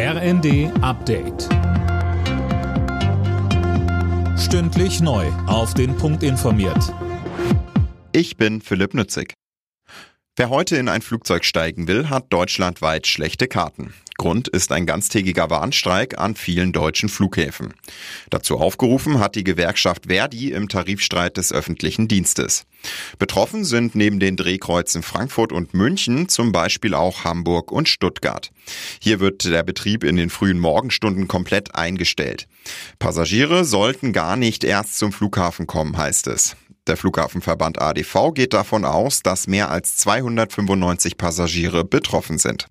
RND Update. Stündlich neu. Auf den Punkt informiert. Ich bin Philipp Nützig. Wer heute in ein Flugzeug steigen will, hat deutschlandweit schlechte Karten. Grund ist ein ganztägiger Warnstreik an vielen deutschen Flughäfen. Dazu aufgerufen hat die Gewerkschaft Verdi im Tarifstreit des öffentlichen Dienstes. Betroffen sind neben den Drehkreuzen Frankfurt und München zum Beispiel auch Hamburg und Stuttgart. Hier wird der Betrieb in den frühen Morgenstunden komplett eingestellt. Passagiere sollten gar nicht erst zum Flughafen kommen, heißt es. Der Flughafenverband ADV geht davon aus, dass mehr als 295 Passagiere betroffen sind.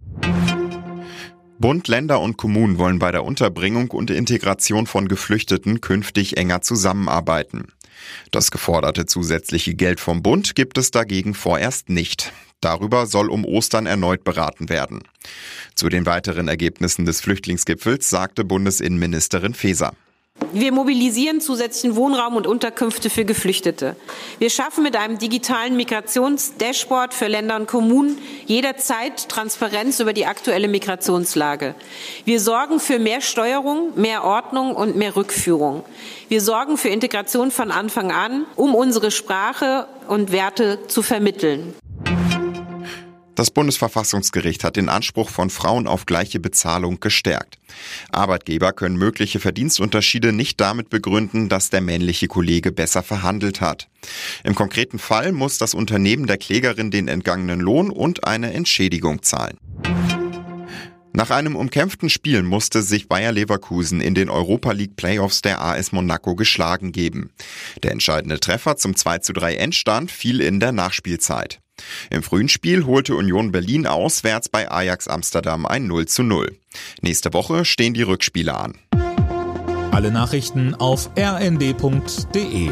Bund, Länder und Kommunen wollen bei der Unterbringung und Integration von Geflüchteten künftig enger zusammenarbeiten. Das geforderte zusätzliche Geld vom Bund gibt es dagegen vorerst nicht. Darüber soll um Ostern erneut beraten werden. Zu den weiteren Ergebnissen des Flüchtlingsgipfels sagte Bundesinnenministerin Faeser. Wir mobilisieren zusätzlichen Wohnraum und Unterkünfte für Geflüchtete. Wir schaffen mit einem digitalen Migrationsdashboard für Länder und Kommunen jederzeit Transparenz über die aktuelle Migrationslage. Wir sorgen für mehr Steuerung, mehr Ordnung und mehr Rückführung. Wir sorgen für Integration von Anfang an, um unsere Sprache und Werte zu vermitteln. Das Bundesverfassungsgericht hat den Anspruch von Frauen auf gleiche Bezahlung gestärkt. Arbeitgeber können mögliche Verdienstunterschiede nicht damit begründen, dass der männliche Kollege besser verhandelt hat. Im konkreten Fall muss das Unternehmen der Klägerin den entgangenen Lohn und eine Entschädigung zahlen. Nach einem umkämpften Spiel musste sich Bayer Leverkusen in den Europa League Playoffs der AS Monaco geschlagen geben. Der entscheidende Treffer zum 2 zu 3 Endstand fiel in der Nachspielzeit. Im frühen Spiel holte Union Berlin auswärts bei Ajax Amsterdam ein 0 zu 0. Nächste Woche stehen die Rückspiele an. Alle Nachrichten auf rnd.de